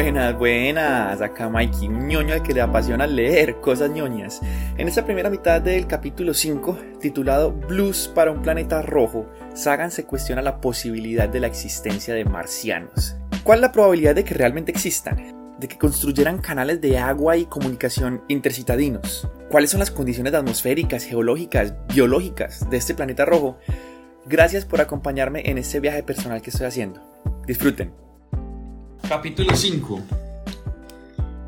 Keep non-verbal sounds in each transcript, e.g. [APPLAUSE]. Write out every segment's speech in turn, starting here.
Buenas, buenas. Acá Mikey, ñoño al que le apasiona leer cosas ñoñas. En esta primera mitad del capítulo 5, titulado Blues para un planeta rojo, Sagan se cuestiona la posibilidad de la existencia de marcianos. ¿Cuál es la probabilidad de que realmente existan? ¿De que construyeran canales de agua y comunicación intercitadinos? ¿Cuáles son las condiciones atmosféricas, geológicas, biológicas de este planeta rojo? Gracias por acompañarme en este viaje personal que estoy haciendo. Disfruten. Capítulo 5.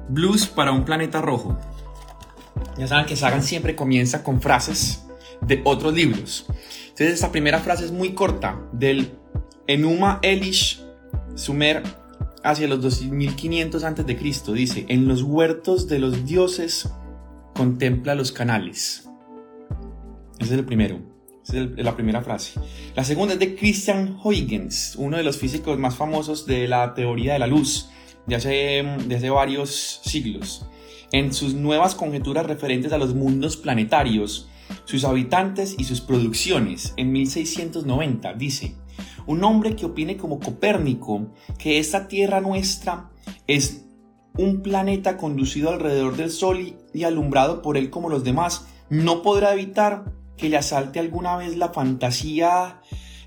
Blues para un planeta rojo. Ya saben que Sagan siempre comienza con frases de otros libros. Entonces esta primera frase es muy corta, del Enuma Elish Sumer hacia los 2500 a.C. Dice, en los huertos de los dioses contempla los canales. Ese es el primero. Esa es la primera frase. La segunda es de Christian Huygens, uno de los físicos más famosos de la teoría de la luz de de hace varios siglos. En sus nuevas conjeturas referentes a los mundos planetarios, sus habitantes y sus producciones, en 1690, dice, un hombre que opine como Copérnico que esta Tierra nuestra es un planeta conducido alrededor del Sol y alumbrado por él como los demás, no podrá evitar que le asalte alguna vez la fantasía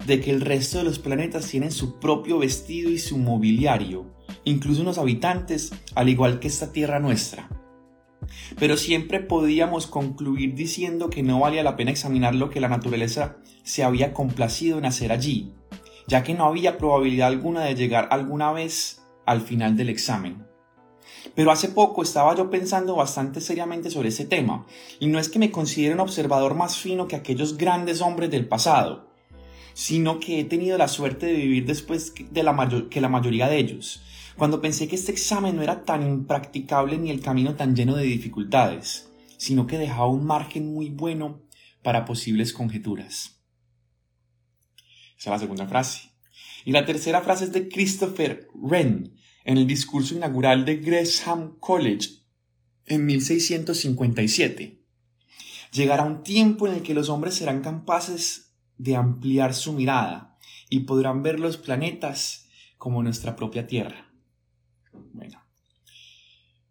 de que el resto de los planetas tienen su propio vestido y su mobiliario, incluso unos habitantes, al igual que esta tierra nuestra. Pero siempre podíamos concluir diciendo que no valía la pena examinar lo que la naturaleza se había complacido en hacer allí, ya que no había probabilidad alguna de llegar alguna vez al final del examen. Pero hace poco estaba yo pensando bastante seriamente sobre ese tema, y no es que me considere un observador más fino que aquellos grandes hombres del pasado, sino que he tenido la suerte de vivir después de la que la mayoría de ellos, cuando pensé que este examen no era tan impracticable ni el camino tan lleno de dificultades, sino que dejaba un margen muy bueno para posibles conjeturas. Esa es la segunda frase. Y la tercera frase es de Christopher Wren, en el discurso inaugural de Gresham College en 1657. Llegará un tiempo en el que los hombres serán capaces de ampliar su mirada y podrán ver los planetas como nuestra propia Tierra. Bueno,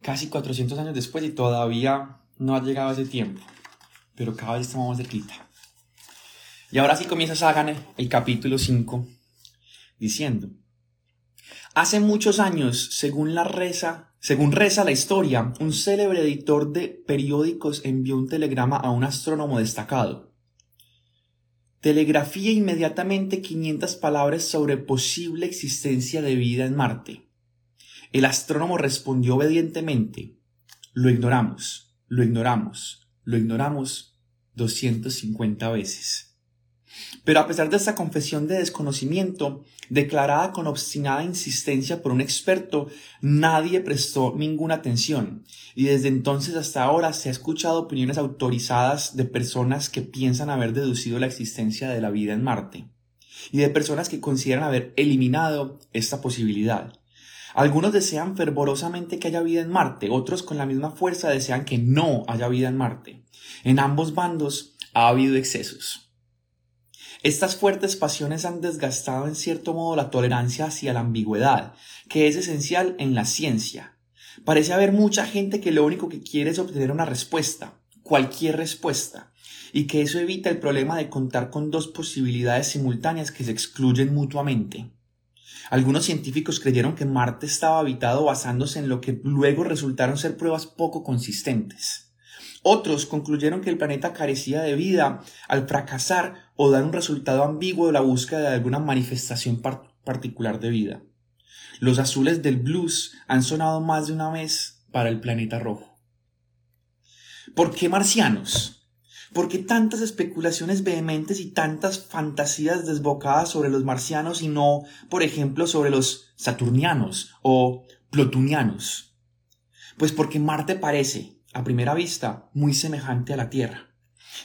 casi 400 años después y todavía no ha llegado ese tiempo, pero cada vez estamos más cerquita. Y ahora sí comienza Sagan el capítulo 5 diciendo, Hace muchos años, según la reza, según reza la historia, un célebre editor de periódicos envió un telegrama a un astrónomo destacado. Telegrafía inmediatamente 500 palabras sobre posible existencia de vida en Marte. El astrónomo respondió obedientemente. Lo ignoramos, lo ignoramos, lo ignoramos 250 veces. Pero a pesar de esta confesión de desconocimiento, declarada con obstinada insistencia por un experto, nadie prestó ninguna atención, y desde entonces hasta ahora se ha escuchado opiniones autorizadas de personas que piensan haber deducido la existencia de la vida en Marte, y de personas que consideran haber eliminado esta posibilidad. Algunos desean fervorosamente que haya vida en Marte, otros con la misma fuerza desean que no haya vida en Marte. En ambos bandos ha habido excesos. Estas fuertes pasiones han desgastado en cierto modo la tolerancia hacia la ambigüedad, que es esencial en la ciencia. Parece haber mucha gente que lo único que quiere es obtener una respuesta, cualquier respuesta, y que eso evita el problema de contar con dos posibilidades simultáneas que se excluyen mutuamente. Algunos científicos creyeron que Marte estaba habitado basándose en lo que luego resultaron ser pruebas poco consistentes. Otros concluyeron que el planeta carecía de vida al fracasar o dar un resultado ambiguo de la búsqueda de alguna manifestación particular de vida. Los azules del blues han sonado más de una vez para el planeta rojo. ¿Por qué marcianos? ¿Por qué tantas especulaciones vehementes y tantas fantasías desbocadas sobre los marcianos y no, por ejemplo, sobre los saturnianos o plutonianos? Pues porque Marte parece, a primera vista, muy semejante a la Tierra.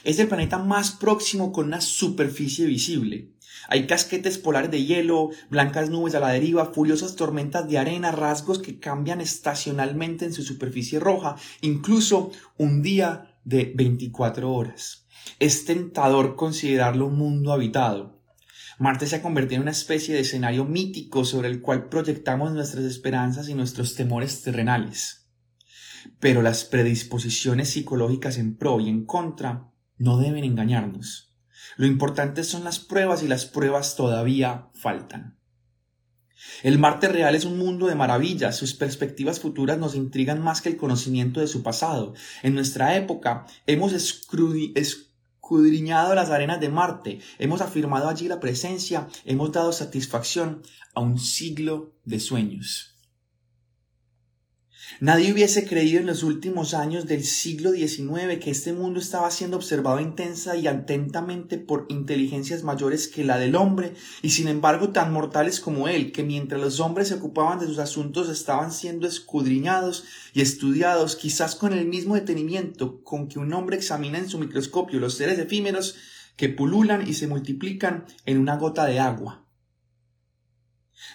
Es el planeta más próximo con una superficie visible. Hay casquetes polares de hielo, blancas nubes a la deriva, furiosas tormentas de arena, rasgos que cambian estacionalmente en su superficie roja, incluso un día de 24 horas. Es tentador considerarlo un mundo habitado. Marte se ha convertido en una especie de escenario mítico sobre el cual proyectamos nuestras esperanzas y nuestros temores terrenales. Pero las predisposiciones psicológicas en pro y en contra no deben engañarnos. Lo importante son las pruebas y las pruebas todavía faltan. El Marte real es un mundo de maravillas, sus perspectivas futuras nos intrigan más que el conocimiento de su pasado. En nuestra época hemos escudriñado las arenas de Marte, hemos afirmado allí la presencia, hemos dado satisfacción a un siglo de sueños. Nadie hubiese creído en los últimos años del siglo XIX que este mundo estaba siendo observado intensa y atentamente por inteligencias mayores que la del hombre, y sin embargo tan mortales como él, que mientras los hombres se ocupaban de sus asuntos estaban siendo escudriñados y estudiados, quizás con el mismo detenimiento con que un hombre examina en su microscopio los seres efímeros que pululan y se multiplican en una gota de agua.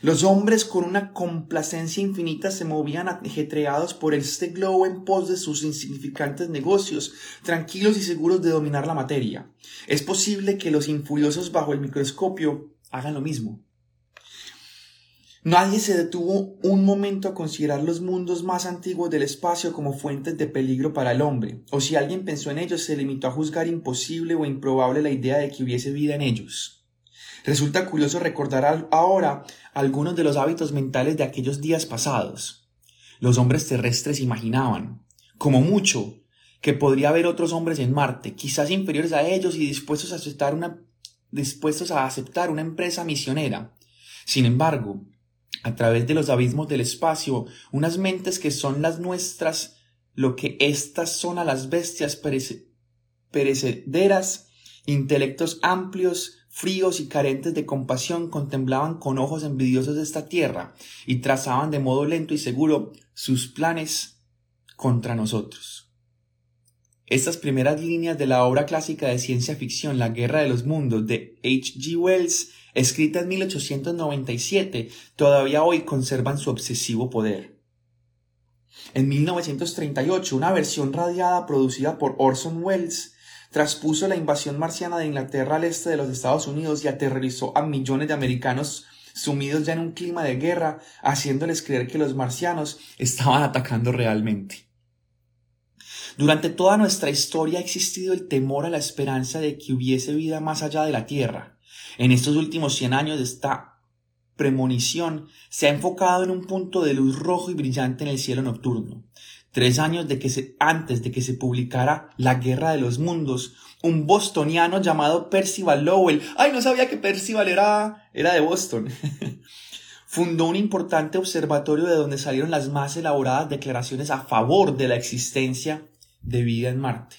Los hombres con una complacencia infinita se movían ajetreados por este globo en pos de sus insignificantes negocios, tranquilos y seguros de dominar la materia. Es posible que los infuriosos bajo el microscopio hagan lo mismo. Nadie se detuvo un momento a considerar los mundos más antiguos del espacio como fuentes de peligro para el hombre, o si alguien pensó en ellos se limitó a juzgar imposible o improbable la idea de que hubiese vida en ellos. Resulta curioso recordar ahora algunos de los hábitos mentales de aquellos días pasados. Los hombres terrestres imaginaban, como mucho, que podría haber otros hombres en Marte, quizás inferiores a ellos y dispuestos a aceptar una, dispuestos a aceptar una empresa misionera. Sin embargo, a través de los abismos del espacio, unas mentes que son las nuestras, lo que éstas son a las bestias perecederas, intelectos amplios, fríos y carentes de compasión, contemplaban con ojos envidiosos esta tierra y trazaban de modo lento y seguro sus planes contra nosotros. Estas primeras líneas de la obra clásica de ciencia ficción La Guerra de los Mundos de H. G. Wells, escrita en 1897, todavía hoy conservan su obsesivo poder. En 1938, una versión radiada producida por Orson Welles traspuso la invasión marciana de Inglaterra al este de los Estados Unidos y aterrorizó a millones de americanos sumidos ya en un clima de guerra, haciéndoles creer que los marcianos estaban atacando realmente. Durante toda nuestra historia ha existido el temor a la esperanza de que hubiese vida más allá de la Tierra. En estos últimos cien años esta premonición se ha enfocado en un punto de luz rojo y brillante en el cielo nocturno. Tres años antes de que se publicara La Guerra de los Mundos, un bostoniano llamado Percival Lowell, ay, no sabía que Percival era, era de Boston, [LAUGHS] fundó un importante observatorio de donde salieron las más elaboradas declaraciones a favor de la existencia de vida en Marte.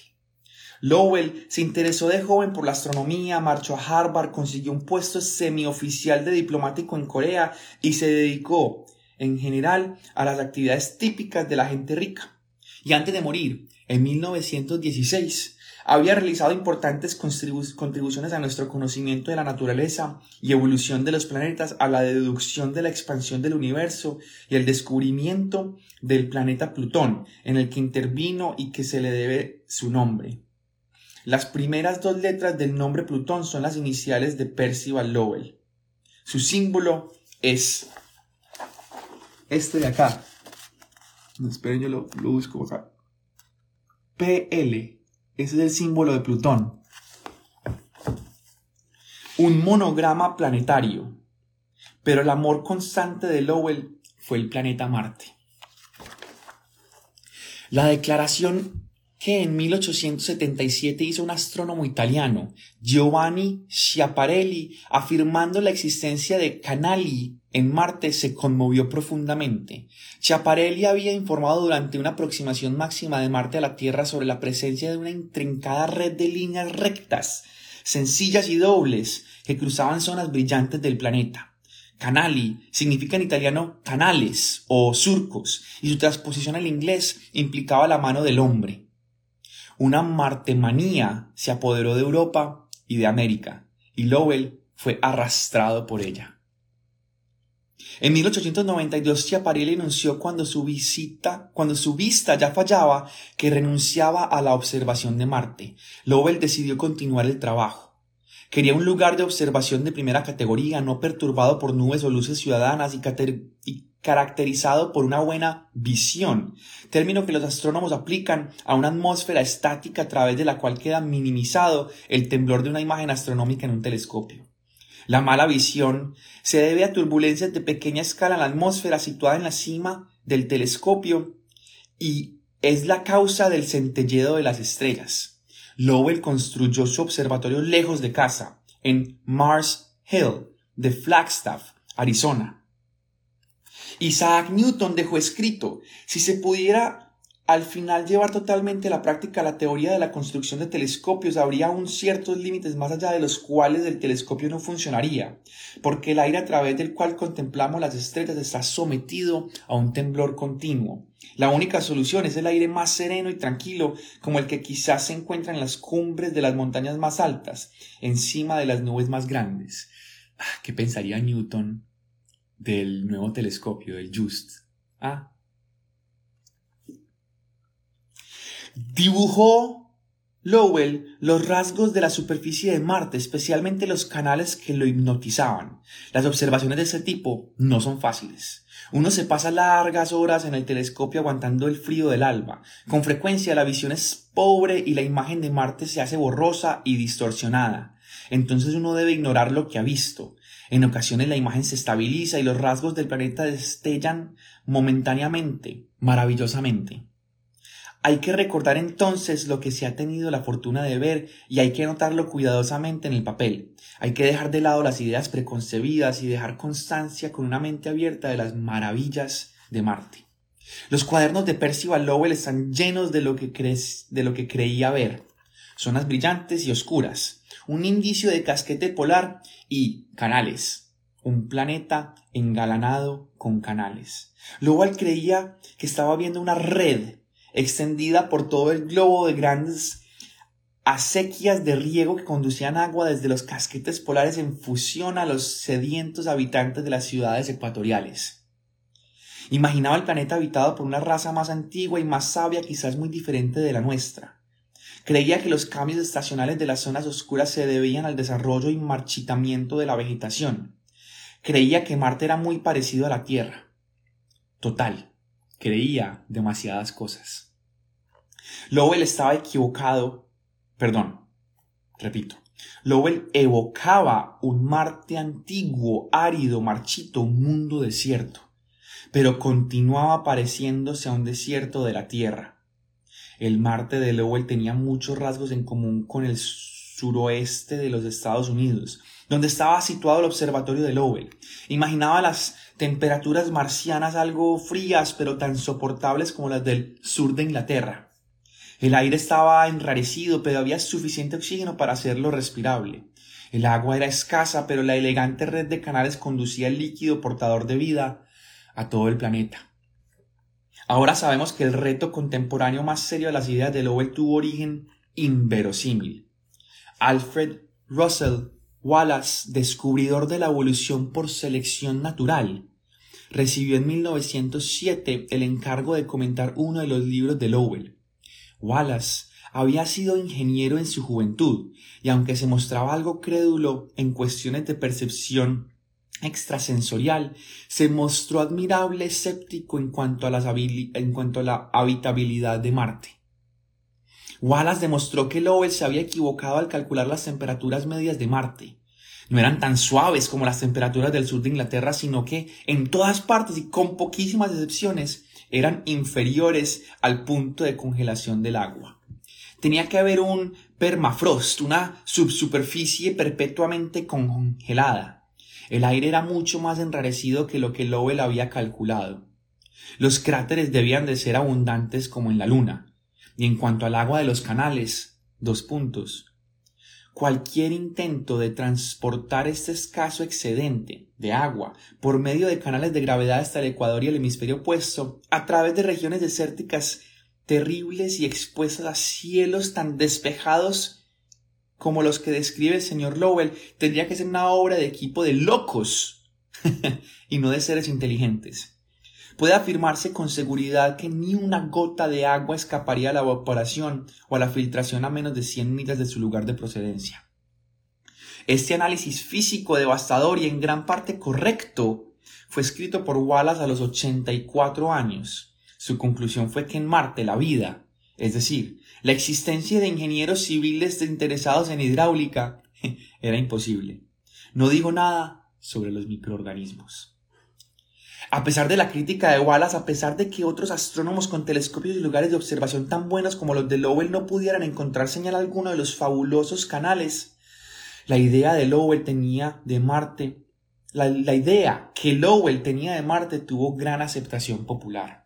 Lowell se interesó de joven por la astronomía, marchó a Harvard, consiguió un puesto semioficial de diplomático en Corea y se dedicó en general a las actividades típicas de la gente rica. Y antes de morir, en 1916, había realizado importantes contribuciones a nuestro conocimiento de la naturaleza y evolución de los planetas, a la deducción de la expansión del universo y el descubrimiento del planeta Plutón, en el que intervino y que se le debe su nombre. Las primeras dos letras del nombre Plutón son las iniciales de Percival Lowell. Su símbolo es este de acá. Esperen, yo lo busco acá. PL. Ese es el símbolo de Plutón. Un monograma planetario. Pero el amor constante de Lowell fue el planeta Marte. La declaración que en 1877 hizo un astrónomo italiano, Giovanni Schiaparelli, afirmando la existencia de canali en Marte, se conmovió profundamente. Schiaparelli había informado durante una aproximación máxima de Marte a la Tierra sobre la presencia de una intrincada red de líneas rectas, sencillas y dobles, que cruzaban zonas brillantes del planeta. Canali significa en italiano canales o surcos, y su transposición al inglés implicaba la mano del hombre. Una martemanía se apoderó de Europa y de América, y Lowell fue arrastrado por ella. En 1892 Chiaparelli anunció cuando su visita, cuando su vista ya fallaba, que renunciaba a la observación de Marte. Lowell decidió continuar el trabajo Quería un lugar de observación de primera categoría, no perturbado por nubes o luces ciudadanas y, y caracterizado por una buena visión, término que los astrónomos aplican a una atmósfera estática a través de la cual queda minimizado el temblor de una imagen astronómica en un telescopio. La mala visión se debe a turbulencias de pequeña escala en la atmósfera situada en la cima del telescopio y es la causa del centelledo de las estrellas. Lowell construyó su observatorio lejos de casa, en Mars Hill, de Flagstaff, Arizona. Isaac Newton dejó escrito, si se pudiera al final llevar totalmente a la práctica la teoría de la construcción de telescopios, habría aún ciertos límites más allá de los cuales el telescopio no funcionaría, porque el aire a través del cual contemplamos las estrellas está sometido a un temblor continuo. La única solución es el aire más sereno y tranquilo, como el que quizás se encuentra en las cumbres de las montañas más altas, encima de las nubes más grandes. Ah, ¿Qué pensaría Newton del nuevo telescopio, del JUST? Ah, Dibujó Lowell los rasgos de la superficie de Marte, especialmente los canales que lo hipnotizaban. Las observaciones de ese tipo no son fáciles. Uno se pasa largas horas en el telescopio aguantando el frío del alba. Con frecuencia la visión es pobre y la imagen de Marte se hace borrosa y distorsionada. Entonces uno debe ignorar lo que ha visto. En ocasiones la imagen se estabiliza y los rasgos del planeta destellan momentáneamente, maravillosamente. Hay que recordar entonces lo que se ha tenido la fortuna de ver y hay que anotarlo cuidadosamente en el papel. Hay que dejar de lado las ideas preconcebidas y dejar constancia con una mente abierta de las maravillas de Marte. Los cuadernos de Percival Lowell están llenos de lo que, de lo que creía ver. Zonas brillantes y oscuras, un indicio de casquete polar y canales. Un planeta engalanado con canales. Lowell creía que estaba viendo una red extendida por todo el globo de grandes acequias de riego que conducían agua desde los casquetes polares en fusión a los sedientos habitantes de las ciudades ecuatoriales. Imaginaba el planeta habitado por una raza más antigua y más sabia, quizás muy diferente de la nuestra. Creía que los cambios estacionales de las zonas oscuras se debían al desarrollo y marchitamiento de la vegetación. Creía que Marte era muy parecido a la Tierra. Total, creía demasiadas cosas. Lowell estaba equivocado, perdón, repito, Lowell evocaba un Marte antiguo, árido, marchito, un mundo desierto, pero continuaba pareciéndose a un desierto de la Tierra. El Marte de Lowell tenía muchos rasgos en común con el suroeste de los Estados Unidos, donde estaba situado el observatorio de Lowell. Imaginaba las temperaturas marcianas algo frías pero tan soportables como las del sur de Inglaterra. El aire estaba enrarecido, pero había suficiente oxígeno para hacerlo respirable. El agua era escasa, pero la elegante red de canales conducía el líquido portador de vida a todo el planeta. Ahora sabemos que el reto contemporáneo más serio de las ideas de Lowell tuvo origen inverosímil. Alfred Russell Wallace, descubridor de la evolución por selección natural, recibió en 1907 el encargo de comentar uno de los libros de Lowell. Wallace había sido ingeniero en su juventud y aunque se mostraba algo crédulo en cuestiones de percepción extrasensorial, se mostró admirable escéptico en cuanto a, en cuanto a la habitabilidad de Marte. Wallace demostró que Lowell se había equivocado al calcular las temperaturas medias de Marte. No eran tan suaves como las temperaturas del sur de Inglaterra, sino que en todas partes y con poquísimas excepciones eran inferiores al punto de congelación del agua. Tenía que haber un permafrost, una subsuperficie perpetuamente congelada. El aire era mucho más enrarecido que lo que Lowell había calculado. Los cráteres debían de ser abundantes como en la Luna, y en cuanto al agua de los canales, dos puntos. Cualquier intento de transportar este escaso excedente de agua por medio de canales de gravedad hasta el Ecuador y el hemisferio opuesto, a través de regiones desérticas terribles y expuestas a cielos tan despejados como los que describe el señor Lowell, tendría que ser una obra de equipo de locos [LAUGHS] y no de seres inteligentes puede afirmarse con seguridad que ni una gota de agua escaparía a la evaporación o a la filtración a menos de 100 millas de su lugar de procedencia. Este análisis físico devastador y en gran parte correcto fue escrito por Wallace a los 84 años. Su conclusión fue que en Marte la vida, es decir, la existencia de ingenieros civiles interesados en hidráulica, [LAUGHS] era imposible. No digo nada sobre los microorganismos. A pesar de la crítica de Wallace, a pesar de que otros astrónomos con telescopios y lugares de observación tan buenos como los de Lowell no pudieran encontrar señal alguna de los fabulosos canales, la idea de Lowell tenía de Marte, la idea que Lowell tenía de Marte tuvo gran aceptación popular.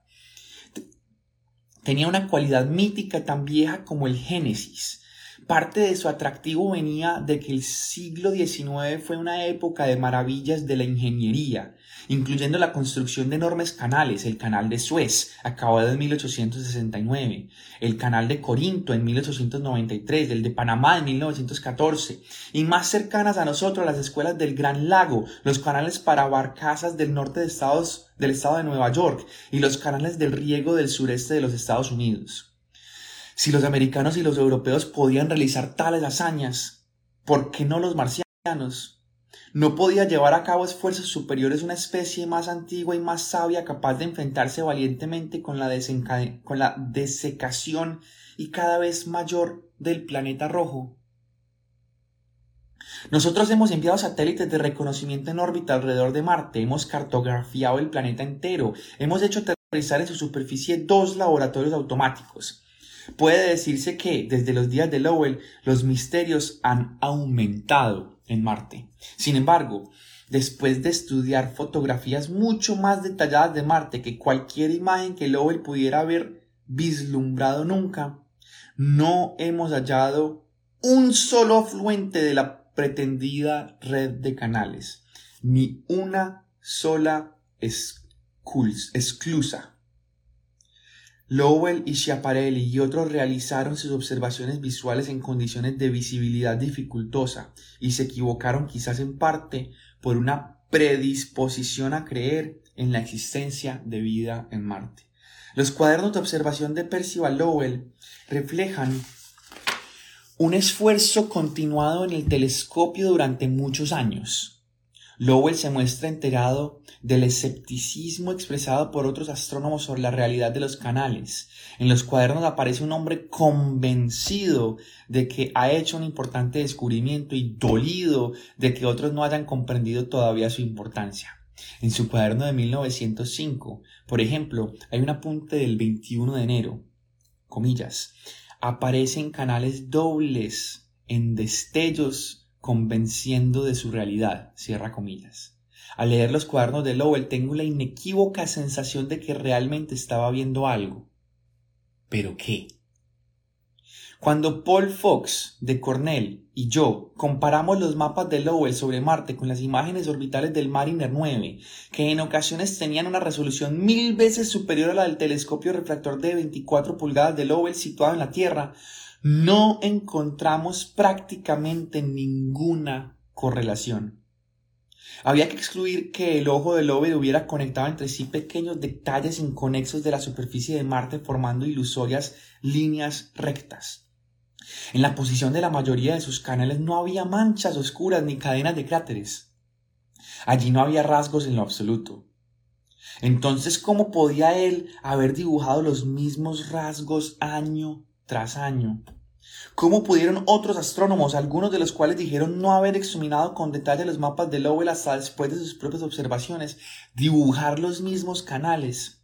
Tenía una cualidad mítica tan vieja como el Génesis, Parte de su atractivo venía de que el siglo XIX fue una época de maravillas de la ingeniería, incluyendo la construcción de enormes canales, el canal de Suez, acabado en 1869, el canal de Corinto en 1893, el de Panamá en 1914, y más cercanas a nosotros las escuelas del Gran Lago, los canales para barcazas del norte de Estados, del estado de Nueva York y los canales del riego del sureste de los Estados Unidos. Si los americanos y los europeos podían realizar tales hazañas, ¿por qué no los marcianos? ¿No podía llevar a cabo esfuerzos superiores una especie más antigua y más sabia capaz de enfrentarse valientemente con la, con la desecación y cada vez mayor del planeta rojo? Nosotros hemos enviado satélites de reconocimiento en órbita alrededor de Marte, hemos cartografiado el planeta entero, hemos hecho aterrizar en su superficie dos laboratorios automáticos. Puede decirse que desde los días de Lowell los misterios han aumentado en Marte. Sin embargo, después de estudiar fotografías mucho más detalladas de Marte que cualquier imagen que Lowell pudiera haber vislumbrado nunca, no hemos hallado un solo afluente de la pretendida red de canales, ni una sola esclusa. Lowell y Schiaparelli y otros realizaron sus observaciones visuales en condiciones de visibilidad dificultosa y se equivocaron quizás en parte por una predisposición a creer en la existencia de vida en Marte. Los cuadernos de observación de Percival Lowell reflejan un esfuerzo continuado en el telescopio durante muchos años, Lowell se muestra enterado del escepticismo expresado por otros astrónomos sobre la realidad de los canales. En los cuadernos aparece un hombre convencido de que ha hecho un importante descubrimiento y dolido de que otros no hayan comprendido todavía su importancia. En su cuaderno de 1905, por ejemplo, hay un apunte del 21 de enero, comillas, aparecen canales dobles en destellos convenciendo de su realidad, cierra comillas. Al leer los cuadernos de Lowell tengo la inequívoca sensación de que realmente estaba viendo algo. ¿Pero qué? Cuando Paul Fox de Cornell y yo comparamos los mapas de Lowell sobre Marte con las imágenes orbitales del Mariner 9, que en ocasiones tenían una resolución mil veces superior a la del telescopio refractor de 24 pulgadas de Lowell situado en la Tierra, no encontramos prácticamente ninguna correlación. Había que excluir que el ojo del Lobel hubiera conectado entre sí pequeños detalles inconexos de la superficie de Marte formando ilusorias líneas rectas. En la posición de la mayoría de sus canales no había manchas oscuras ni cadenas de cráteres. Allí no había rasgos en lo absoluto. Entonces, ¿cómo podía él haber dibujado los mismos rasgos año tras año. ¿Cómo pudieron otros astrónomos, algunos de los cuales dijeron no haber examinado con detalle los mapas de Lowell hasta después de sus propias observaciones, dibujar los mismos canales?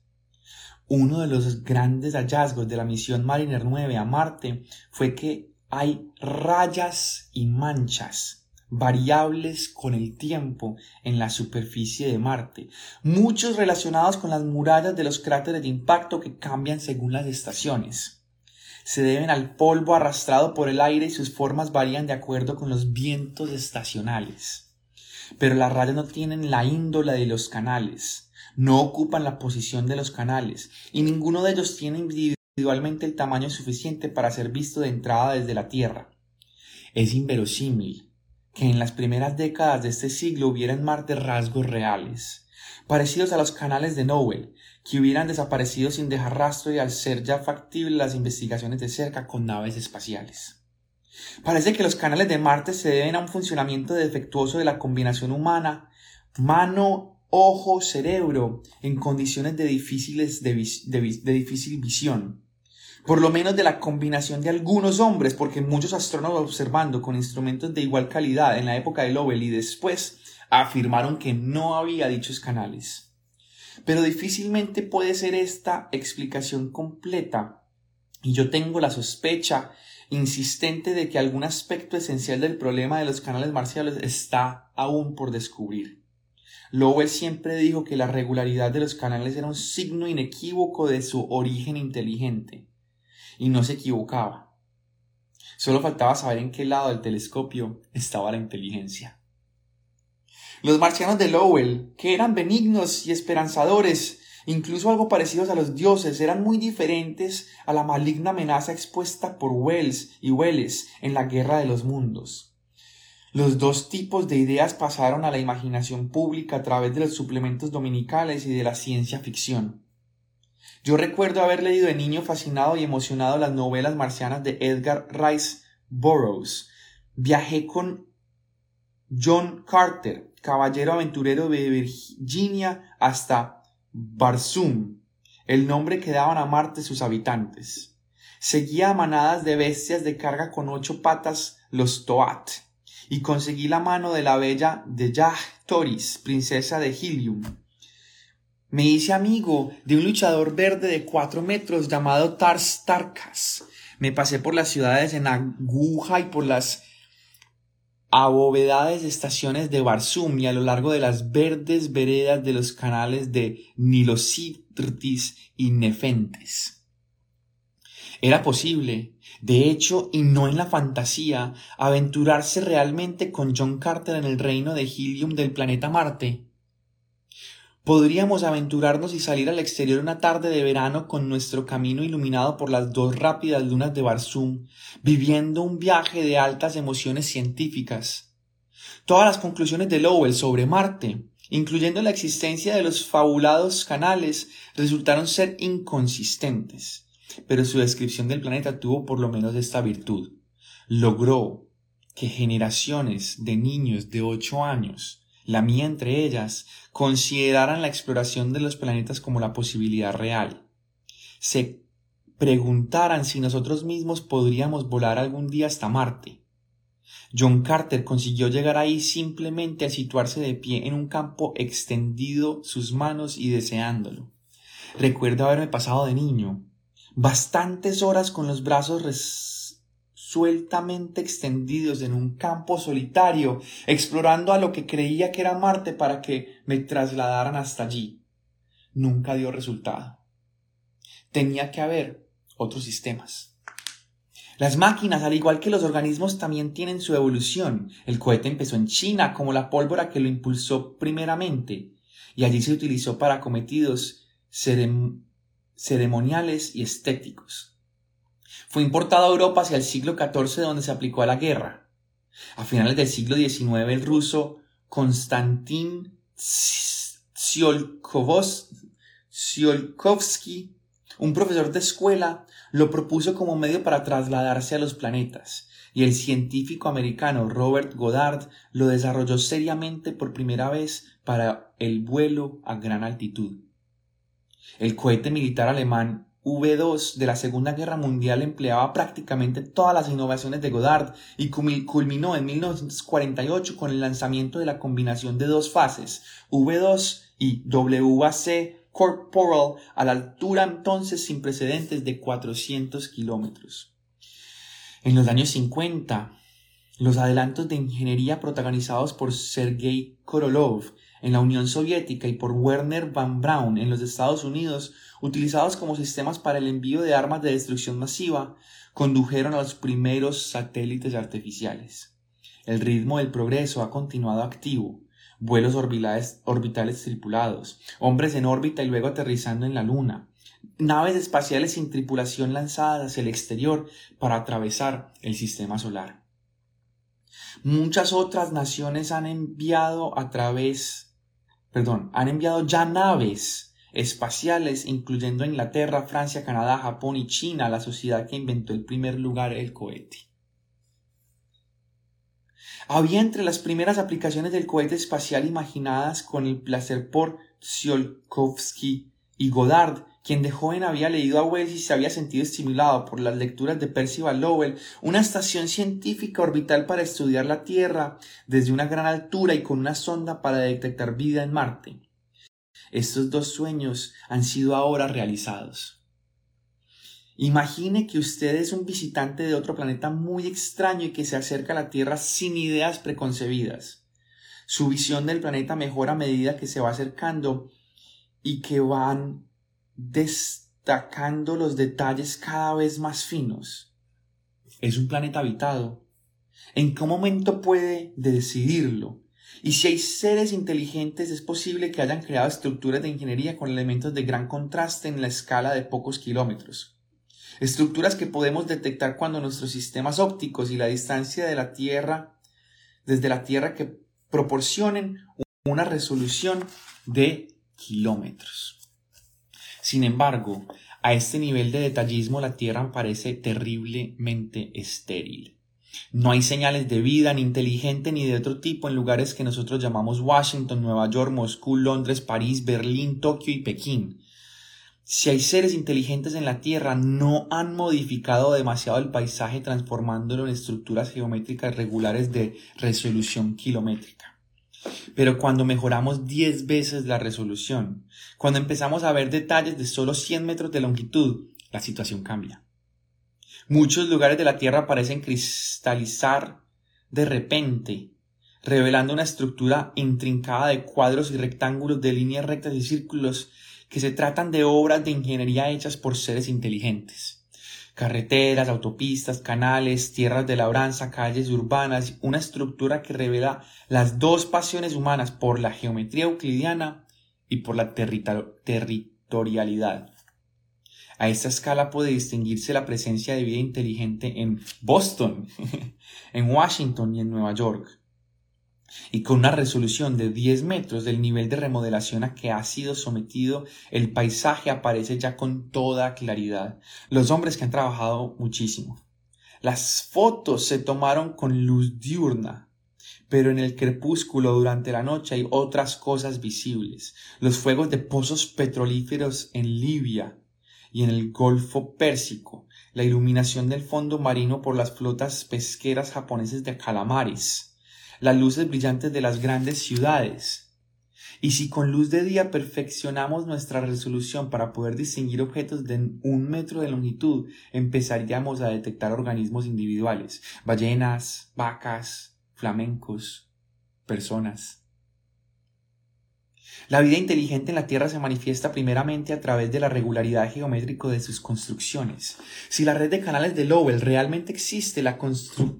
Uno de los grandes hallazgos de la misión Mariner 9 a Marte fue que hay rayas y manchas variables con el tiempo en la superficie de Marte, muchos relacionados con las murallas de los cráteres de impacto que cambian según las estaciones se deben al polvo arrastrado por el aire y sus formas varían de acuerdo con los vientos estacionales. Pero las rayas no tienen la índola de los canales, no ocupan la posición de los canales, y ninguno de ellos tiene individualmente el tamaño suficiente para ser visto de entrada desde la Tierra. Es inverosímil que en las primeras décadas de este siglo hubiera en Marte rasgos reales, parecidos a los canales de Nobel, que hubieran desaparecido sin dejar rastro y al ser ya factible las investigaciones de cerca con naves espaciales. Parece que los canales de Marte se deben a un funcionamiento defectuoso de la combinación humana, mano, ojo, cerebro, en condiciones de, difíciles de, difícil visión. Por lo menos de la combinación de algunos hombres, porque muchos astrónomos observando con instrumentos de igual calidad en la época de Lowell y después afirmaron que no había dichos canales. Pero difícilmente puede ser esta explicación completa, y yo tengo la sospecha insistente de que algún aspecto esencial del problema de los canales marciales está aún por descubrir. Lowell siempre dijo que la regularidad de los canales era un signo inequívoco de su origen inteligente, y no se equivocaba. Solo faltaba saber en qué lado del telescopio estaba la inteligencia. Los marcianos de Lowell, que eran benignos y esperanzadores, incluso algo parecidos a los dioses, eran muy diferentes a la maligna amenaza expuesta por Wells y Welles en la Guerra de los Mundos. Los dos tipos de ideas pasaron a la imaginación pública a través de los suplementos dominicales y de la ciencia ficción. Yo recuerdo haber leído de niño fascinado y emocionado las novelas marcianas de Edgar Rice Burroughs. Viajé con John Carter, caballero aventurero de Virginia, hasta Barsum, el nombre que daban a Marte sus habitantes. Seguía a manadas de bestias de carga con ocho patas, los Toat, y conseguí la mano de la bella de Yah Toris, princesa de Helium. Me hice amigo de un luchador verde de cuatro metros llamado Tars Tarkas. Me pasé por las ciudades en Aguja y por las abovedadas estaciones de Barsum y a lo largo de las verdes veredas de los canales de Nilositrtis y Nefentes. Era posible, de hecho, y no en la fantasía, aventurarse realmente con John Carter en el reino de Helium del planeta Marte. Podríamos aventurarnos y salir al exterior una tarde de verano con nuestro camino iluminado por las dos rápidas lunas de Barsum, viviendo un viaje de altas emociones científicas. Todas las conclusiones de Lowell sobre Marte, incluyendo la existencia de los fabulados canales, resultaron ser inconsistentes, pero su descripción del planeta tuvo por lo menos esta virtud. Logró que generaciones de niños de ocho años la mía entre ellas, consideraran la exploración de los planetas como la posibilidad real. Se preguntaran si nosotros mismos podríamos volar algún día hasta Marte. John Carter consiguió llegar ahí simplemente al situarse de pie en un campo extendido sus manos y deseándolo. Recuerdo haberme pasado de niño bastantes horas con los brazos sueltamente extendidos en un campo solitario, explorando a lo que creía que era Marte para que me trasladaran hasta allí. Nunca dio resultado. Tenía que haber otros sistemas. Las máquinas, al igual que los organismos, también tienen su evolución. El cohete empezó en China como la pólvora que lo impulsó primeramente, y allí se utilizó para cometidos ceremoniales y estéticos. Fue importado a Europa hacia el siglo XIV donde se aplicó a la guerra. A finales del siglo XIX el ruso Konstantin Tsiolkovsky, un profesor de escuela, lo propuso como medio para trasladarse a los planetas, y el científico americano Robert Goddard lo desarrolló seriamente por primera vez para el vuelo a gran altitud. El cohete militar alemán V2 de la Segunda Guerra Mundial empleaba prácticamente todas las innovaciones de Goddard y culminó en 1948 con el lanzamiento de la combinación de dos fases, V2 y WAC Corporal, a la altura entonces sin precedentes de 400 kilómetros. En los años 50, los adelantos de ingeniería protagonizados por Sergei Korolov en la Unión Soviética y por Werner von Braun en los Estados Unidos, utilizados como sistemas para el envío de armas de destrucción masiva, condujeron a los primeros satélites artificiales. El ritmo del progreso ha continuado activo. Vuelos orbitales, tripulados, hombres en órbita y luego aterrizando en la Luna, naves espaciales sin tripulación lanzadas hacia el exterior para atravesar el sistema solar. Muchas otras naciones han enviado a través perdón, han enviado ya naves espaciales, incluyendo Inglaterra, Francia, Canadá, Japón y China, la sociedad que inventó el primer lugar el cohete. Había entre las primeras aplicaciones del cohete espacial imaginadas con el placer por Tsiolkovsky y Goddard, quien de joven había leído a Wells y se había sentido estimulado por las lecturas de Percival Lowell, una estación científica orbital para estudiar la Tierra desde una gran altura y con una sonda para detectar vida en Marte. Estos dos sueños han sido ahora realizados. Imagine que usted es un visitante de otro planeta muy extraño y que se acerca a la Tierra sin ideas preconcebidas. Su visión del planeta mejora a medida que se va acercando y que van destacando los detalles cada vez más finos. Es un planeta habitado. ¿En qué momento puede decidirlo? Y si hay seres inteligentes, es posible que hayan creado estructuras de ingeniería con elementos de gran contraste en la escala de pocos kilómetros. Estructuras que podemos detectar cuando nuestros sistemas ópticos y la distancia de la Tierra, desde la Tierra que proporcionen una resolución de kilómetros. Sin embargo, a este nivel de detallismo la Tierra parece terriblemente estéril. No hay señales de vida ni inteligente ni de otro tipo en lugares que nosotros llamamos Washington, Nueva York, Moscú, Londres, París, Berlín, Tokio y Pekín. Si hay seres inteligentes en la Tierra, no han modificado demasiado el paisaje transformándolo en estructuras geométricas regulares de resolución kilométrica. Pero cuando mejoramos 10 veces la resolución, cuando empezamos a ver detalles de solo 100 metros de longitud, la situación cambia. Muchos lugares de la Tierra parecen cristalizar de repente, revelando una estructura intrincada de cuadros y rectángulos de líneas rectas y círculos que se tratan de obras de ingeniería hechas por seres inteligentes. Carreteras, autopistas, canales, tierras de labranza, calles urbanas, una estructura que revela las dos pasiones humanas por la geometría euclidiana y por la territorialidad. A esta escala puede distinguirse la presencia de vida inteligente en Boston, [LAUGHS] en Washington y en Nueva York y con una resolución de 10 metros del nivel de remodelación a que ha sido sometido, el paisaje aparece ya con toda claridad. Los hombres que han trabajado muchísimo. Las fotos se tomaron con luz diurna, pero en el crepúsculo durante la noche hay otras cosas visibles. Los fuegos de pozos petrolíferos en Libia y en el Golfo Pérsico, la iluminación del fondo marino por las flotas pesqueras japonesas de calamares, las luces brillantes de las grandes ciudades. Y si con luz de día perfeccionamos nuestra resolución para poder distinguir objetos de un metro de longitud, empezaríamos a detectar organismos individuales, ballenas, vacas, flamencos, personas. La vida inteligente en la Tierra se manifiesta primeramente a través de la regularidad geométrica de sus construcciones. Si la red de canales de Lowell realmente existe, la,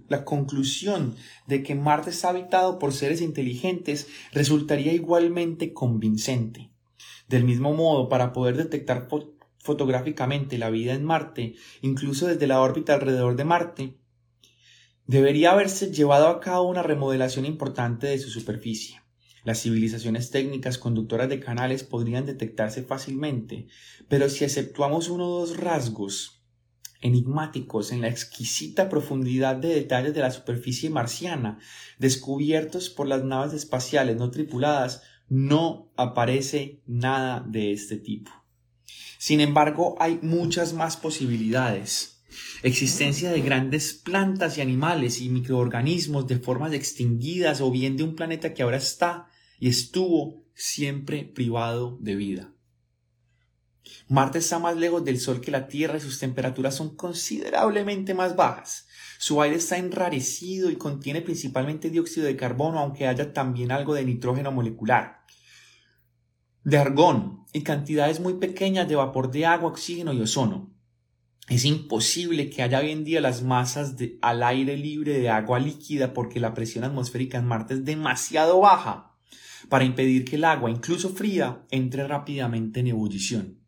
la conclusión de que Marte está habitado por seres inteligentes resultaría igualmente convincente. Del mismo modo, para poder detectar fotográficamente la vida en Marte, incluso desde la órbita alrededor de Marte, debería haberse llevado a cabo una remodelación importante de su superficie. Las civilizaciones técnicas conductoras de canales podrían detectarse fácilmente, pero si exceptuamos uno o dos rasgos enigmáticos en la exquisita profundidad de detalles de la superficie marciana, descubiertos por las naves espaciales no tripuladas, no aparece nada de este tipo. Sin embargo, hay muchas más posibilidades. Existencia de grandes plantas y animales y microorganismos de formas extinguidas o bien de un planeta que ahora está y estuvo siempre privado de vida. Marte está más lejos del Sol que la Tierra y sus temperaturas son considerablemente más bajas. Su aire está enrarecido y contiene principalmente dióxido de carbono, aunque haya también algo de nitrógeno molecular, de argón y cantidades muy pequeñas de vapor de agua, oxígeno y ozono. Es imposible que haya hoy en día las masas de, al aire libre de agua líquida porque la presión atmosférica en Marte es demasiado baja para impedir que el agua, incluso fría, entre rápidamente en ebullición.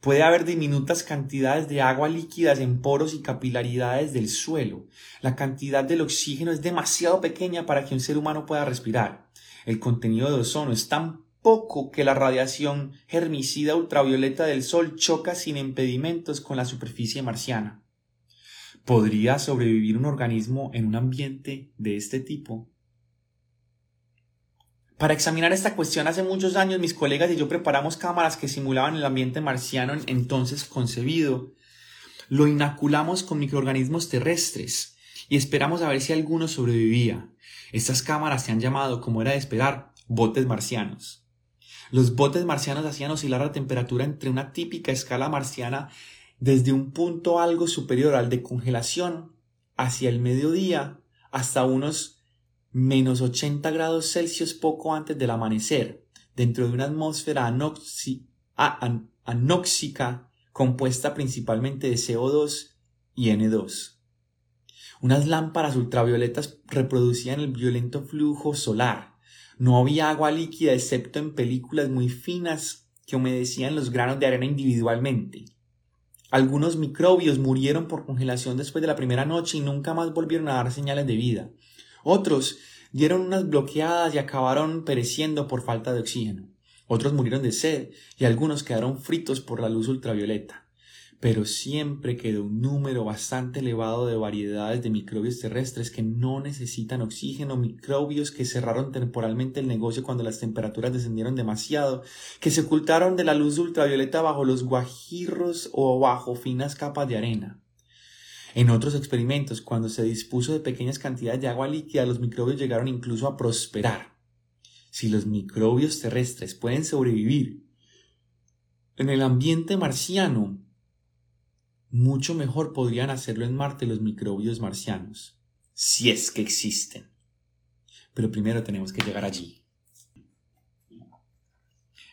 Puede haber diminutas cantidades de agua líquidas en poros y capilaridades del suelo. La cantidad del oxígeno es demasiado pequeña para que un ser humano pueda respirar. El contenido de ozono es tan poco que la radiación germicida ultravioleta del Sol choca sin impedimentos con la superficie marciana. ¿Podría sobrevivir un organismo en un ambiente de este tipo? Para examinar esta cuestión hace muchos años mis colegas y yo preparamos cámaras que simulaban el ambiente marciano entonces concebido. Lo inoculamos con microorganismos terrestres y esperamos a ver si alguno sobrevivía. Estas cámaras se han llamado, como era de esperar, botes marcianos. Los botes marcianos hacían oscilar la temperatura entre una típica escala marciana desde un punto algo superior al de congelación hacia el mediodía hasta unos menos 80 grados Celsius poco antes del amanecer, dentro de una atmósfera anóxica compuesta principalmente de CO2 y N2. Unas lámparas ultravioletas reproducían el violento flujo solar. No había agua líquida excepto en películas muy finas que humedecían los granos de arena individualmente. Algunos microbios murieron por congelación después de la primera noche y nunca más volvieron a dar señales de vida. Otros dieron unas bloqueadas y acabaron pereciendo por falta de oxígeno. Otros murieron de sed y algunos quedaron fritos por la luz ultravioleta pero siempre quedó un número bastante elevado de variedades de microbios terrestres que no necesitan oxígeno, microbios que cerraron temporalmente el negocio cuando las temperaturas descendieron demasiado, que se ocultaron de la luz ultravioleta bajo los guajirros o bajo finas capas de arena. En otros experimentos, cuando se dispuso de pequeñas cantidades de agua líquida, los microbios llegaron incluso a prosperar. Si los microbios terrestres pueden sobrevivir en el ambiente marciano, mucho mejor podrían hacerlo en Marte los microbios marcianos, si es que existen. Pero primero tenemos que llegar allí.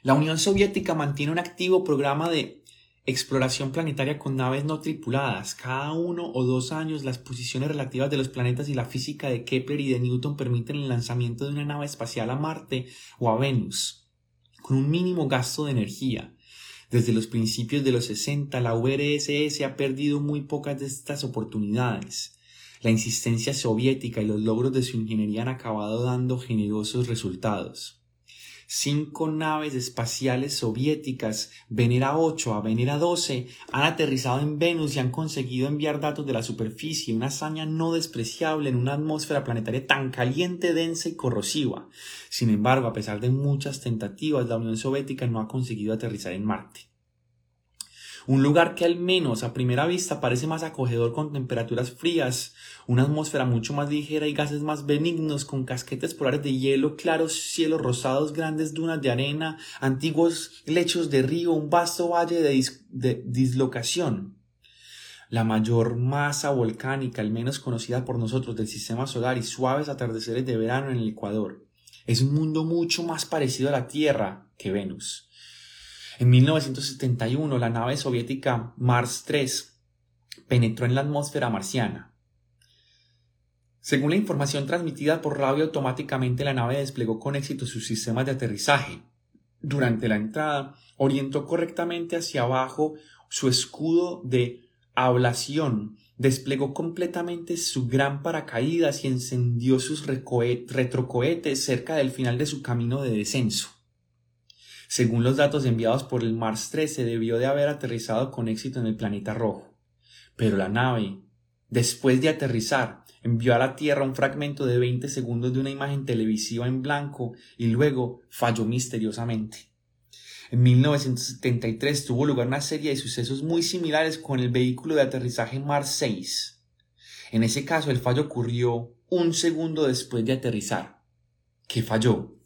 La Unión Soviética mantiene un activo programa de exploración planetaria con naves no tripuladas. Cada uno o dos años las posiciones relativas de los planetas y la física de Kepler y de Newton permiten el lanzamiento de una nave espacial a Marte o a Venus, con un mínimo gasto de energía. Desde los principios de los 60, la URSS ha perdido muy pocas de estas oportunidades. La insistencia soviética y los logros de su ingeniería han acabado dando generosos resultados. Cinco naves espaciales soviéticas, Venera 8 a Venera 12, han aterrizado en Venus y han conseguido enviar datos de la superficie, una hazaña no despreciable en una atmósfera planetaria tan caliente, densa y corrosiva. Sin embargo, a pesar de muchas tentativas, la Unión Soviética no ha conseguido aterrizar en Marte. Un lugar que al menos a primera vista parece más acogedor con temperaturas frías, una atmósfera mucho más ligera y gases más benignos con casquetes polares de hielo, claros cielos rosados, grandes dunas de arena, antiguos lechos de río, un vasto valle de, dislocación. La mayor masa volcánica, al menos conocida por nosotros del sistema solar y suaves atardeceres de verano en el Ecuador. Es un mundo mucho más parecido a la Tierra que Venus. En 1971, la nave soviética Mars 3 penetró en la atmósfera marciana. Según la información transmitida por radio automáticamente, la nave desplegó con éxito sus sistemas de aterrizaje. Durante la entrada, orientó correctamente hacia abajo su escudo de ablación, desplegó completamente su gran paracaídas y encendió sus retrocohetes cerca del final de su camino de descenso. Según los datos enviados por el Mars 13, debió de haber aterrizado con éxito en el planeta rojo. Pero la nave, después de aterrizar, envió a la Tierra un fragmento de 20 segundos de una imagen televisiva en blanco y luego falló misteriosamente. En 1973 tuvo lugar una serie de sucesos muy similares con el vehículo de aterrizaje Mars 6. En ese caso el fallo ocurrió un segundo después de aterrizar. ¿Qué falló?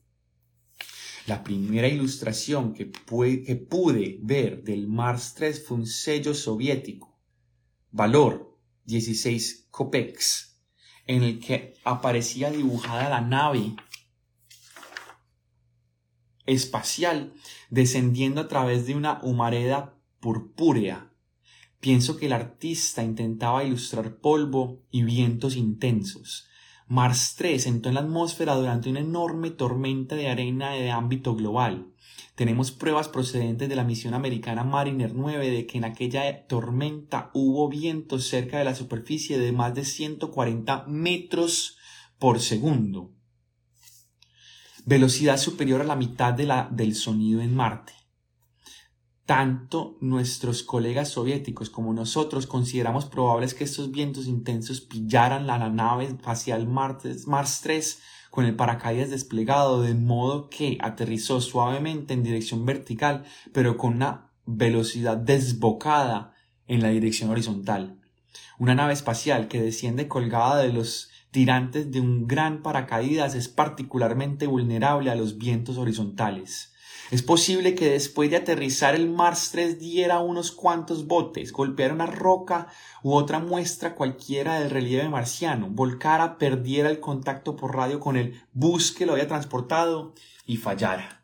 La primera ilustración que, pude ver del Mars 3 fue un sello soviético, valor 16 kopecks, en el que aparecía dibujada la nave espacial descendiendo a través de una humareda purpúrea. Pienso que el artista intentaba ilustrar polvo y vientos intensos, Mars 3 entró en la atmósfera durante una enorme tormenta de arena de ámbito global. Tenemos pruebas procedentes de la misión americana Mariner 9 de que en aquella tormenta hubo vientos cerca de la superficie de más de 140 metros por segundo. Velocidad superior a la mitad de la del sonido en Marte. Tanto nuestros colegas soviéticos como nosotros consideramos probables que estos vientos intensos pillaran la nave espacial Mars, Mars 3 con el paracaídas desplegado de modo que aterrizó suavemente en dirección vertical pero con una velocidad desbocada en la dirección horizontal. Una nave espacial que desciende colgada de los tirantes de un gran paracaídas es particularmente vulnerable a los vientos horizontales. Es posible que después de aterrizar el Mars 3 diera unos cuantos botes, golpeara una roca u otra muestra cualquiera del relieve marciano, volcara, perdiera el contacto por radio con el bus que lo había transportado y fallara.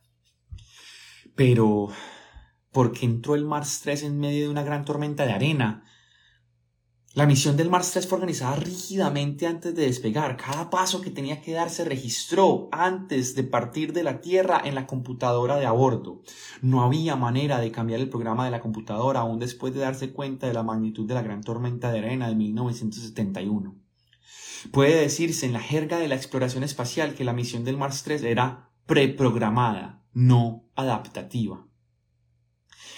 Pero, ¿por qué entró el Mars 3 en medio de una gran tormenta de arena? La misión del Mars 3 fue organizada rígidamente antes de despegar. Cada paso que tenía que dar se registró antes de partir de la Tierra en la computadora de a bordo. No había manera de cambiar el programa de la computadora aún después de darse cuenta de la magnitud de la gran tormenta de arena de 1971. Puede decirse en la jerga de la exploración espacial que la misión del Mars 3 era preprogramada, no adaptativa.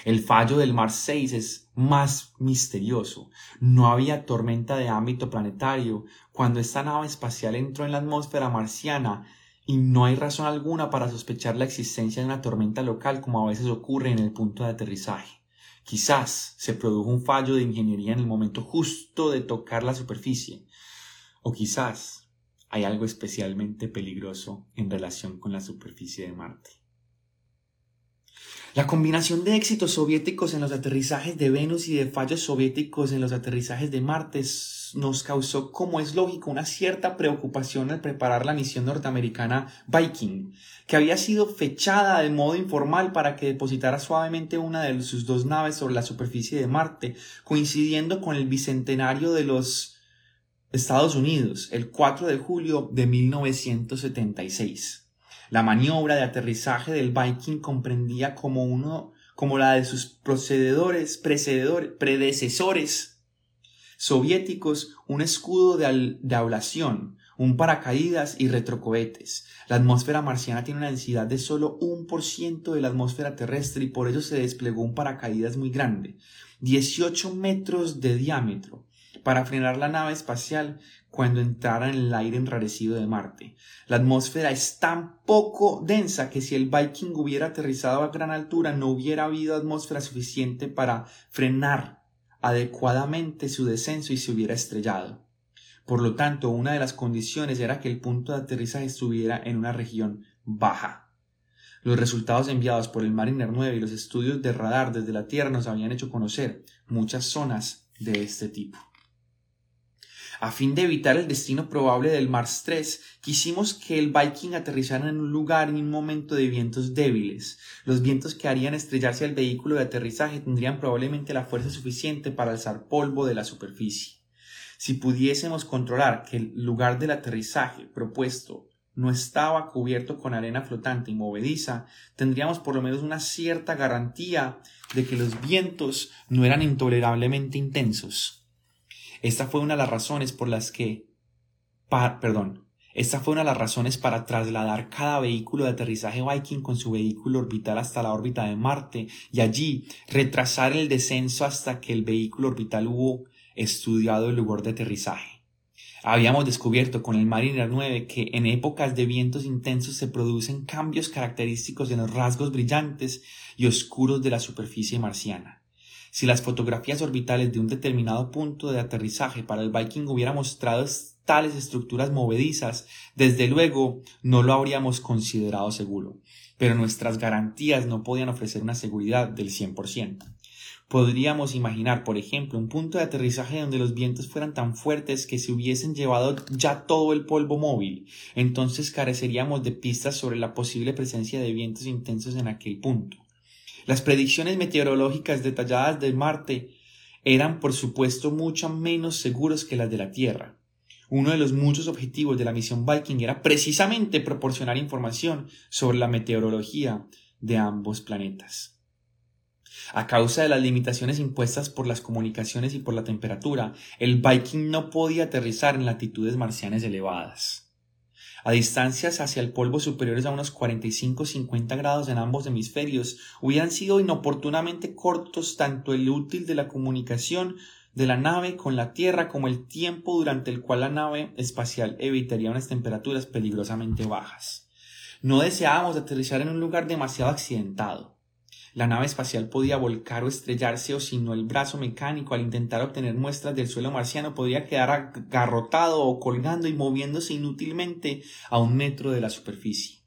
El fallo del Mars 6 es más misterioso. No había tormenta de ámbito planetario cuando esta nave espacial entró en la atmósfera marciana y no hay razón alguna para sospechar la existencia de una tormenta local como a veces ocurre en el punto de aterrizaje. Quizás se produjo un fallo de ingeniería en el momento justo de tocar la superficie. O quizás hay algo especialmente peligroso en relación con la superficie de Marte. La combinación de éxitos soviéticos en los aterrizajes de Venus y de fallos soviéticos en los aterrizajes de Marte nos causó, como es lógico, una cierta preocupación al preparar la misión norteamericana Viking, que había sido fechada de modo informal para que depositara suavemente una de sus dos naves sobre la superficie de Marte, coincidiendo con el bicentenario de los Estados Unidos, el 4 de julio de 1976. La maniobra de aterrizaje del Viking comprendía como uno como la de sus procededores, predecesores soviéticos, un escudo de, de ablación, un paracaídas y retrocohetes. La atmósfera marciana tiene una densidad de solo un por ciento de la atmósfera terrestre y por ello se desplegó un paracaídas muy grande, 18 metros de diámetro, para frenar la nave espacial cuando entrara en el aire enrarecido de Marte. La atmósfera es tan poco densa que si el Viking hubiera aterrizado a gran altura no hubiera habido atmósfera suficiente para frenar adecuadamente su descenso y se hubiera estrellado. Por lo tanto, una de las condiciones era que el punto de aterrizaje estuviera en una región baja. Los resultados enviados por el Mariner 9 y los estudios de radar desde la Tierra nos habían hecho conocer muchas zonas de este tipo. A fin de evitar el destino probable del Mars 3, quisimos que el Viking aterrizara en un lugar en un momento de vientos débiles. Los vientos que harían estrellarse al vehículo de aterrizaje tendrían probablemente la fuerza suficiente para alzar polvo de la superficie. Si pudiésemos controlar que el lugar del aterrizaje propuesto no estaba cubierto con arena flotante y movediza, tendríamos por lo menos una cierta garantía de que los vientos no eran intolerablemente intensos. Esta fue una de las razones por las que, perdón, esta fue una de las razones para trasladar cada vehículo de aterrizaje Viking con su vehículo orbital hasta la órbita de Marte y allí retrasar el descenso hasta que el vehículo orbital hubo estudiado el lugar de aterrizaje. Habíamos descubierto con el Mariner 9 que en épocas de vientos intensos se producen cambios característicos en los rasgos brillantes y oscuros de la superficie marciana. Si las fotografías orbitales de un determinado punto de aterrizaje para el Viking hubiera mostrado tales estructuras movedizas, desde luego no lo habríamos considerado seguro, pero nuestras garantías no podían ofrecer una seguridad del 100%. Podríamos imaginar, por ejemplo, un punto de aterrizaje donde los vientos fueran tan fuertes que se hubiesen llevado ya todo el polvo móvil. Entonces careceríamos de pistas sobre la posible presencia de vientos intensos en aquel punto. Las predicciones meteorológicas detalladas de Marte eran, por supuesto, mucho menos seguros que las de la Tierra. Uno de los muchos objetivos de la misión Viking era precisamente proporcionar información sobre la meteorología de ambos planetas. A causa de las limitaciones impuestas por las comunicaciones y por la temperatura, el Viking no podía aterrizar en latitudes marcianas elevadas. A distancias hacia el polvo superiores a unos 45-50 grados en ambos hemisferios, hubieran sido inoportunamente cortos tanto el útil de la comunicación de la nave con la Tierra como el tiempo durante el cual la nave espacial evitaría unas temperaturas peligrosamente bajas. No deseábamos aterrizar en un lugar demasiado accidentado. La nave espacial podía volcar o estrellarse o si no el brazo mecánico al intentar obtener muestras del suelo marciano podría quedar agarrotado o colgando y moviéndose inútilmente a un metro de la superficie.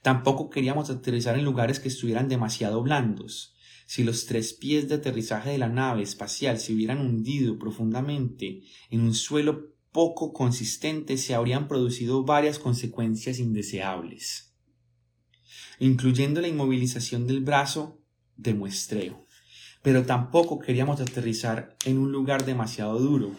Tampoco queríamos aterrizar en lugares que estuvieran demasiado blandos. Si los tres pies de aterrizaje de la nave espacial se hubieran hundido profundamente en un suelo poco consistente, se habrían producido varias consecuencias indeseables, incluyendo la inmovilización del brazo de muestreo. Pero tampoco queríamos aterrizar en un lugar demasiado duro.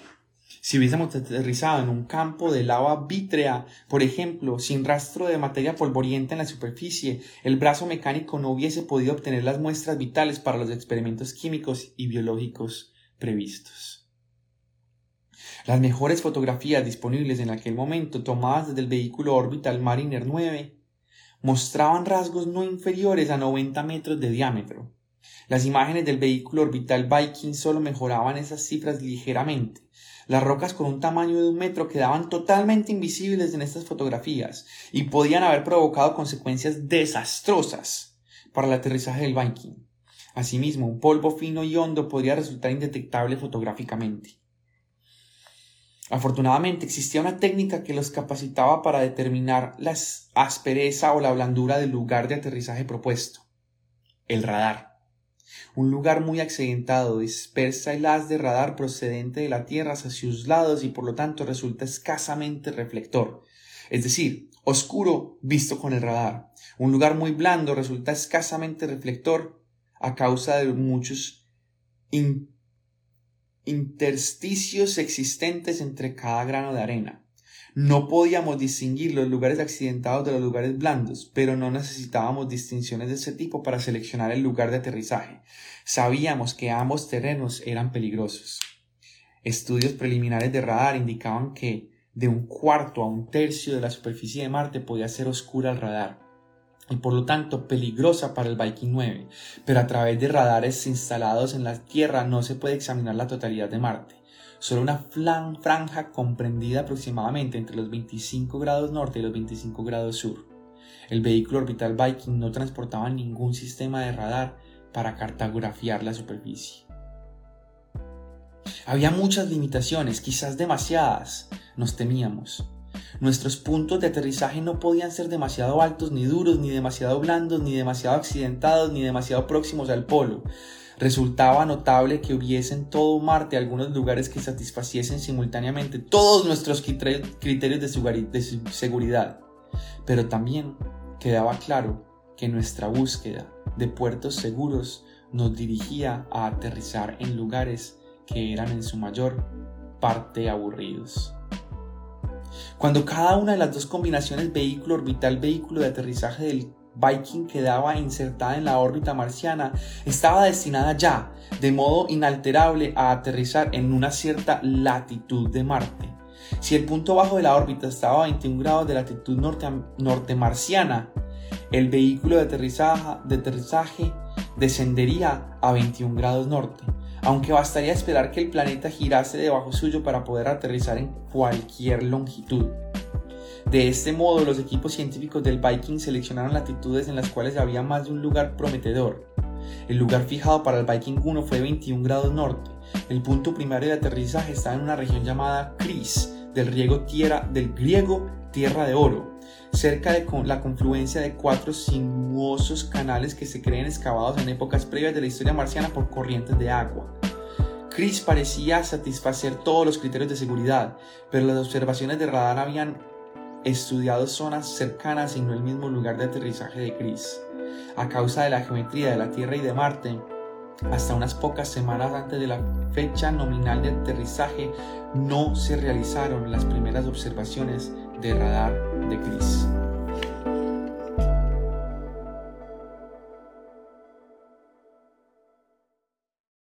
Si hubiésemos aterrizado en un campo de lava vítrea, por ejemplo, sin rastro de materia polvorienta en la superficie, el brazo mecánico no hubiese podido obtener las muestras vitales para los experimentos químicos y biológicos previstos. Las mejores fotografías disponibles en aquel momento, tomadas desde el vehículo Orbital Mariner 9, mostraban rasgos no inferiores a 90 metros de diámetro. Las imágenes del vehículo orbital Viking solo mejoraban esas cifras ligeramente. Las rocas con un tamaño de un metro quedaban totalmente invisibles en estas fotografías y podían haber provocado consecuencias desastrosas para el aterrizaje del Viking. Asimismo, un polvo fino y hondo podría resultar indetectable fotográficamente. Afortunadamente existía una técnica que los capacitaba para determinar la aspereza o la blandura del lugar de aterrizaje propuesto. El radar. Un lugar muy accidentado dispersa el haz de radar procedente de la Tierra hacia sus lados y por lo tanto resulta escasamente reflector, es decir, oscuro visto con el radar. Un lugar muy blando resulta escasamente reflector a causa de muchos intersticios existentes entre cada grano de arena. No podíamos distinguir los lugares accidentados de los lugares blandos, pero no necesitábamos distinciones de ese tipo para seleccionar el lugar de aterrizaje. Sabíamos que ambos terrenos eran peligrosos. Estudios preliminares de radar indicaban que de un cuarto a un tercio de la superficie de Marte podía ser oscura al radar y por lo tanto peligrosa para el Viking 9, pero a través de radares instalados en la Tierra no se puede examinar la totalidad de Marte. Solo una franja comprendida aproximadamente entre los 25 grados norte y los 25 grados sur. El vehículo orbital Viking no transportaba ningún sistema de radar para cartografiar la superficie. Había muchas limitaciones, quizás demasiadas, nos temíamos. Nuestros puntos de aterrizaje no podían ser demasiado altos ni duros, ni demasiado blandos, ni demasiado accidentados, ni demasiado próximos al polo. Resultaba notable que hubiese en todo Marte algunos lugares que satisfaciesen simultáneamente todos nuestros criterios de seguridad. Pero también quedaba claro que nuestra búsqueda de puertos seguros nos dirigía a aterrizar en lugares que eran en su mayor parte aburridos. Cuando cada una de las dos combinaciones vehículo orbital vehículo de aterrizaje del Viking quedaba insertada en la órbita marciana, estaba destinada ya, de modo inalterable, a aterrizar en una cierta latitud de Marte. Si el punto bajo de la órbita estaba a 21 grados de latitud norte, norte marciana, el vehículo de aterrizaje, de aterrizaje descendería a 21 grados norte aunque bastaría esperar que el planeta girase debajo suyo para poder aterrizar en cualquier longitud. De este modo, los equipos científicos del Viking seleccionaron latitudes en las cuales había más de un lugar prometedor. El lugar fijado para el Viking 1 fue 21 grados norte. El punto primario de aterrizaje estaba en una región llamada Cris, del, tierra, del griego Tierra de Oro, cerca de la confluencia de cuatro sinuosos canales que se creen excavados en épocas previas de la historia marciana por corrientes de agua. Chris parecía satisfacer todos los criterios de seguridad, pero las observaciones de radar habían estudiado zonas cercanas y no el mismo lugar de aterrizaje de Chris. A causa de la geometría de la Tierra y de Marte, hasta unas pocas semanas antes de la fecha nominal de aterrizaje, no se realizaron las primeras observaciones de radar de Chris.